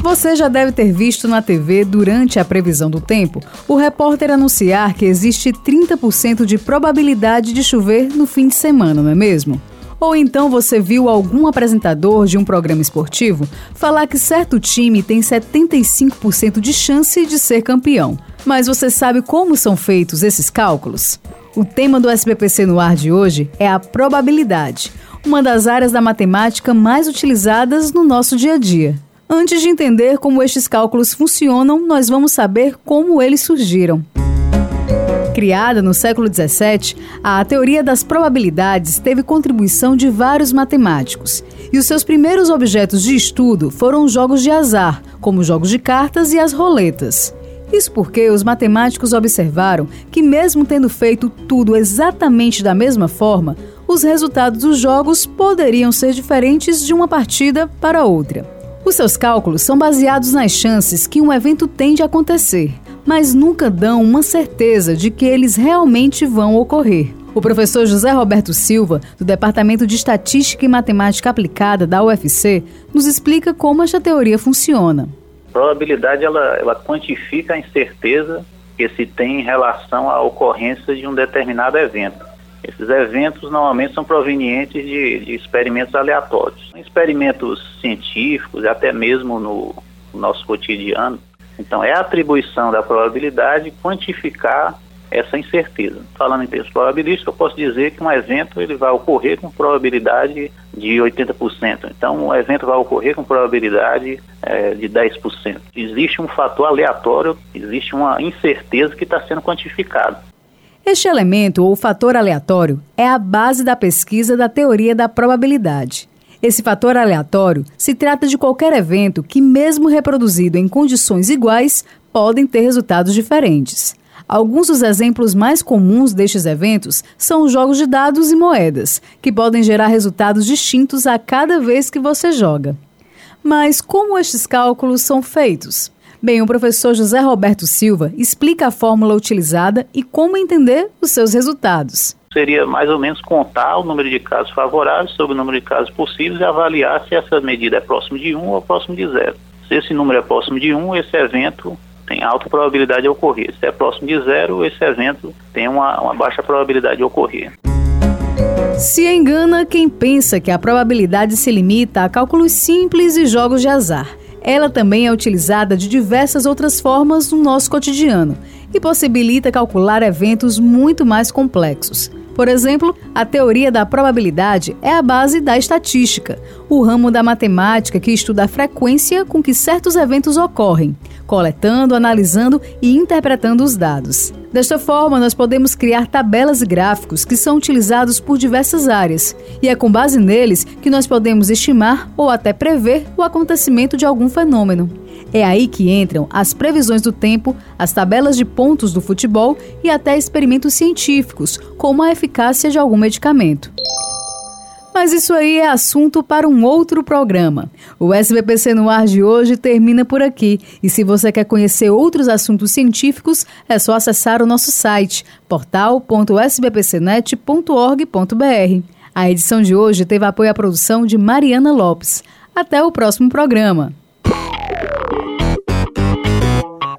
Você já deve ter visto na TV, durante a previsão do tempo, o repórter anunciar que existe 30% de probabilidade de chover no fim de semana, não é mesmo? Ou então você viu algum apresentador de um programa esportivo falar que certo time tem 75% de chance de ser campeão. Mas você sabe como são feitos esses cálculos? O tema do SBPC no ar de hoje é a probabilidade, uma das áreas da matemática mais utilizadas no nosso dia a dia. Antes de entender como estes cálculos funcionam, nós vamos saber como eles surgiram. Criada no século XVII, a teoria das probabilidades teve contribuição de vários matemáticos, e os seus primeiros objetos de estudo foram jogos de azar, como jogos de cartas e as roletas. Isso porque os matemáticos observaram que, mesmo tendo feito tudo exatamente da mesma forma, os resultados dos jogos poderiam ser diferentes de uma partida para outra. Os seus cálculos são baseados nas chances que um evento tem de acontecer, mas nunca dão uma certeza de que eles realmente vão ocorrer. O professor José Roberto Silva, do Departamento de Estatística e Matemática Aplicada da UFC, nos explica como esta teoria funciona. A probabilidade ela, ela quantifica a incerteza que se tem em relação à ocorrência de um determinado evento. Esses eventos normalmente são provenientes de, de experimentos aleatórios, experimentos científicos, até mesmo no, no nosso cotidiano. Então, é a atribuição da probabilidade quantificar essa incerteza. Falando em termos probabilísticos, eu posso dizer que um evento ele vai ocorrer com probabilidade de 80%. Então, um evento vai ocorrer com probabilidade é, de 10%. Existe um fator aleatório, existe uma incerteza que está sendo quantificada. Este elemento ou fator aleatório é a base da pesquisa da teoria da probabilidade. Esse fator aleatório se trata de qualquer evento que, mesmo reproduzido em condições iguais, podem ter resultados diferentes. Alguns dos exemplos mais comuns destes eventos são os jogos de dados e moedas, que podem gerar resultados distintos a cada vez que você joga. Mas como estes cálculos são feitos? Bem, o professor José Roberto Silva explica a fórmula utilizada e como entender os seus resultados. Seria mais ou menos contar o número de casos favoráveis sobre o número de casos possíveis e avaliar se essa medida é próximo de 1 ou próximo de 0. Se esse número é próximo de 1, esse evento tem alta probabilidade de ocorrer. Se é próximo de 0, esse evento tem uma, uma baixa probabilidade de ocorrer. Se engana quem pensa que a probabilidade se limita a cálculos simples e jogos de azar. Ela também é utilizada de diversas outras formas no nosso cotidiano e possibilita calcular eventos muito mais complexos. Por exemplo, a teoria da probabilidade é a base da estatística, o ramo da matemática que estuda a frequência com que certos eventos ocorrem, coletando, analisando e interpretando os dados. Desta forma, nós podemos criar tabelas e gráficos que são utilizados por diversas áreas, e é com base neles que nós podemos estimar ou até prever o acontecimento de algum fenômeno. É aí que entram as previsões do tempo, as tabelas de pontos do futebol e até experimentos científicos, como a eficácia de algum medicamento. Mas isso aí é assunto para um outro programa. O SBPC no ar de hoje termina por aqui. E se você quer conhecer outros assuntos científicos, é só acessar o nosso site portal.sbpcnet.org.br. A edição de hoje teve apoio à produção de Mariana Lopes. Até o próximo programa.